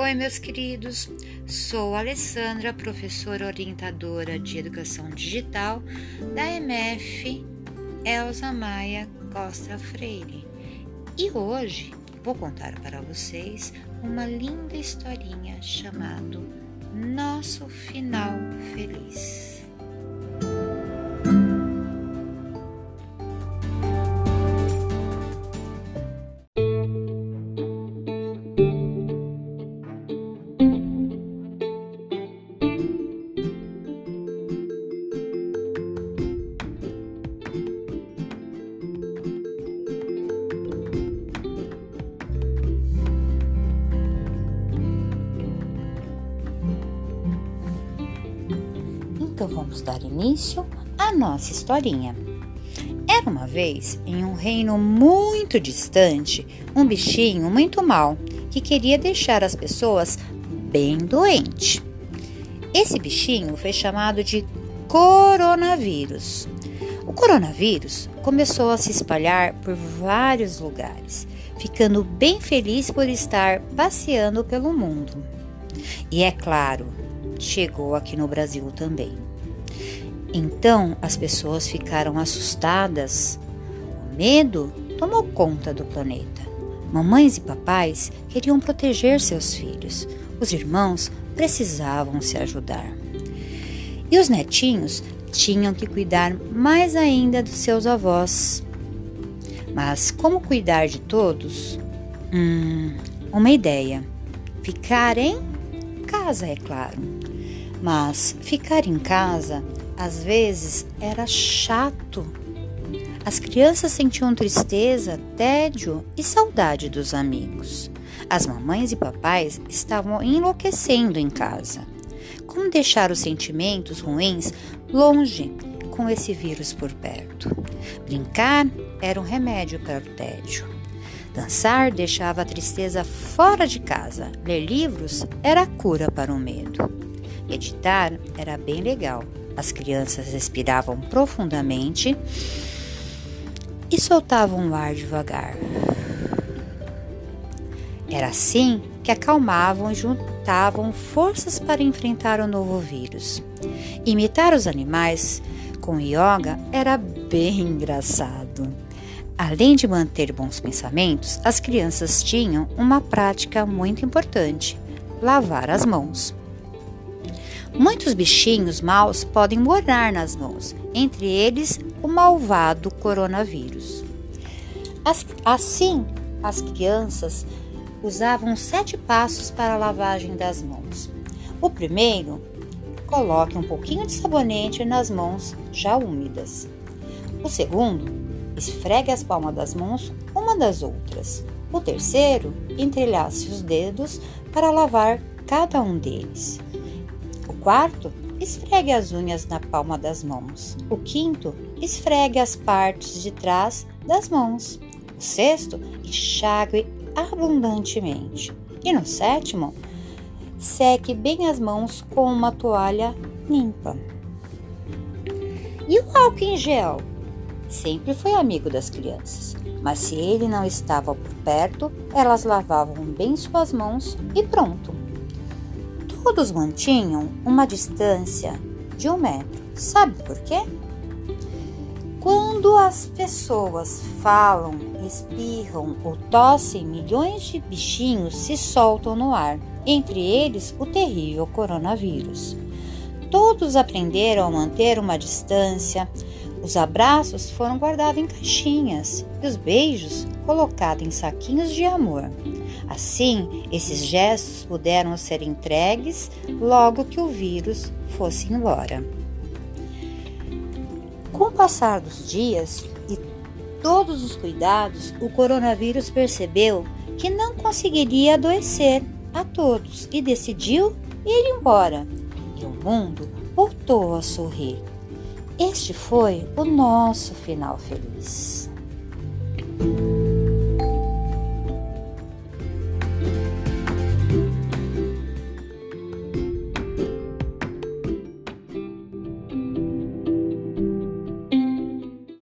Oi, meus queridos. Sou Alessandra, professora orientadora de Educação Digital da MF Elza Maia Costa Freire. E hoje vou contar para vocês uma linda historinha chamada Nosso Final Feliz. Então vamos dar início à nossa historinha. Era uma vez, em um reino muito distante, um bichinho muito mau que queria deixar as pessoas bem doentes. Esse bichinho foi chamado de coronavírus. O coronavírus começou a se espalhar por vários lugares, ficando bem feliz por estar passeando pelo mundo. E é claro, chegou aqui no Brasil também. Então as pessoas ficaram assustadas. O medo tomou conta do planeta. Mamães e papais queriam proteger seus filhos. Os irmãos precisavam se ajudar. E os netinhos tinham que cuidar mais ainda dos seus avós. Mas como cuidar de todos? Hum, uma ideia. Ficar em casa, é claro. Mas ficar em casa às vezes era chato. As crianças sentiam tristeza, tédio e saudade dos amigos. As mamães e papais estavam enlouquecendo em casa. Como deixar os sentimentos ruins longe com esse vírus por perto? Brincar era um remédio para o tédio. Dançar deixava a tristeza fora de casa. Ler livros era a cura para o medo. Editar era bem legal, as crianças respiravam profundamente e soltavam o ar devagar. Era assim que acalmavam e juntavam forças para enfrentar o novo vírus. Imitar os animais com yoga era bem engraçado. Além de manter bons pensamentos, as crianças tinham uma prática muito importante: lavar as mãos. Muitos bichinhos maus podem morar nas mãos, entre eles o malvado coronavírus. assim, as crianças usavam sete passos para a lavagem das mãos. O primeiro, coloque um pouquinho de sabonete nas mãos já úmidas. O segundo, esfregue as palmas das mãos uma das outras. O terceiro, entrelace os dedos para lavar cada um deles. Quarto, esfregue as unhas na palma das mãos. O quinto, esfregue as partes de trás das mãos. O sexto, enxague abundantemente. E no sétimo, seque bem as mãos com uma toalha limpa. E o álcool em gel? Sempre foi amigo das crianças, mas se ele não estava por perto, elas lavavam bem suas mãos e pronto. Todos mantinham uma distância de um metro. Sabe por quê? Quando as pessoas falam, espirram ou tossem, milhões de bichinhos se soltam no ar, entre eles o terrível coronavírus. Todos aprenderam a manter uma distância, os abraços foram guardados em caixinhas e os beijos colocados em saquinhos de amor. Assim, esses gestos puderam ser entregues logo que o vírus fosse embora. Com o passar dos dias e todos os cuidados, o coronavírus percebeu que não conseguiria adoecer a todos e decidiu ir embora. E o mundo voltou a sorrir. Este foi o nosso final feliz.